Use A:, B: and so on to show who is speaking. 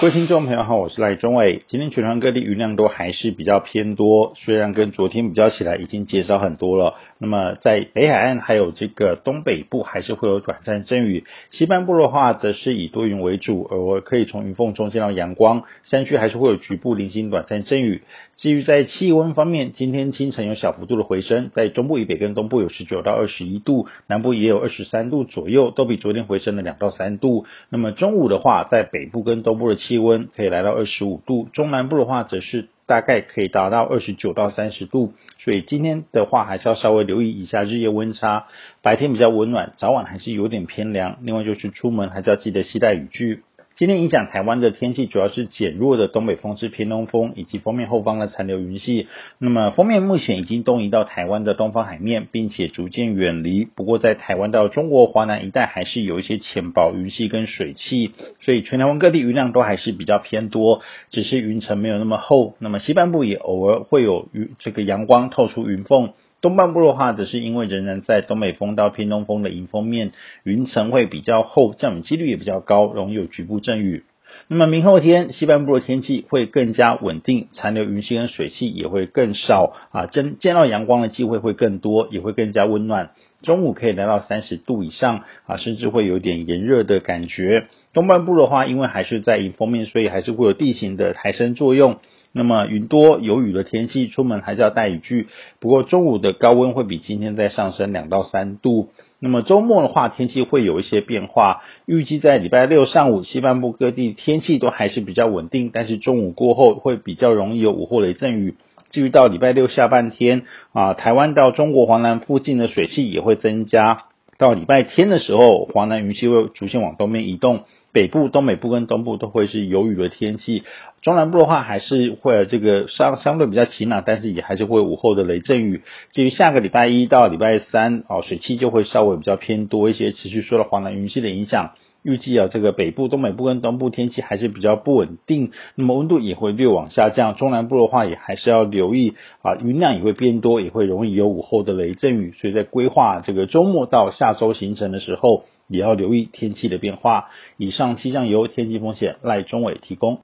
A: 各位听众朋友好，我是赖中伟。今天全台各地云量都还是比较偏多，虽然跟昨天比较起来已经减少很多了。那么在北海岸还有这个东北部还是会有短暂阵雨，西半部的话则是以多云为主，偶尔可以从云缝中见到阳光。山区还是会有局部零星短暂阵雨。至于在气温方面，今天清晨有小幅度的回升，在中部以北跟东部有十九到二十一度，南部也有二十三度左右，都比昨天回升了两到三度。那么中午的话，在北部跟东部的气气温可以来到二十五度，中南部的话则是大概可以达到二十九到三十度，所以今天的话还是要稍微留意一下日夜温差，白天比较温暖，早晚还是有点偏凉。另外就是出门还是要记得携带雨具。今天影响台湾的天气主要是减弱的东北风至偏东风，以及锋面后方的残留云系。那么锋面目前已经东移到台湾的东方海面，并且逐渐远离。不过在台湾到中国华南一带还是有一些浅薄云系跟水汽，所以全台湾各地云量都还是比较偏多，只是云层没有那么厚。那么西半部也偶尔会有云这个阳光透出云缝。东半部的话，则是因为仍然在东北风到偏东风的迎风面，云层会比较厚，降雨几率也比较高，容易有局部阵雨。那么明后天西半部的天气会更加稳定，残留云系跟水汽也会更少啊，见见到阳光的机会会更多，也会更加温暖。中午可以来到三十度以上啊，甚至会有点炎热的感觉。东半部的话，因为还是在迎风面，所以还是会有地形的抬升作用。那么云多有雨的天气，出门还是要带雨具。不过中午的高温会比今天再上升两到三度。那么周末的话，天气会有一些变化。预计在礼拜六上午，西半部各地天气都还是比较稳定，但是中午过后会比较容易有午后雷阵雨。至于到礼拜六下半天啊，台湾到中国华南附近的水汽也会增加。到礼拜天的时候，华南云系会逐渐往东边移动。北部、东北部跟东部都会是有雨的天气，中南部的话还是会这个相相对比较晴朗，但是也还是会午后的雷阵雨。至于下个礼拜一到礼拜三，哦，水汽就会稍微比较偏多一些，持续受到华南云系的影响。预计啊，这个北部、东北部跟东部天气还是比较不稳定，那么温度也会略往下降。中南部的话也还是要留意啊，云量也会变多，也会容易有午后的雷阵雨。所以在规划这个周末到下周行程的时候，也要留意天气的变化。以上气象由天气风险赖中伟提供。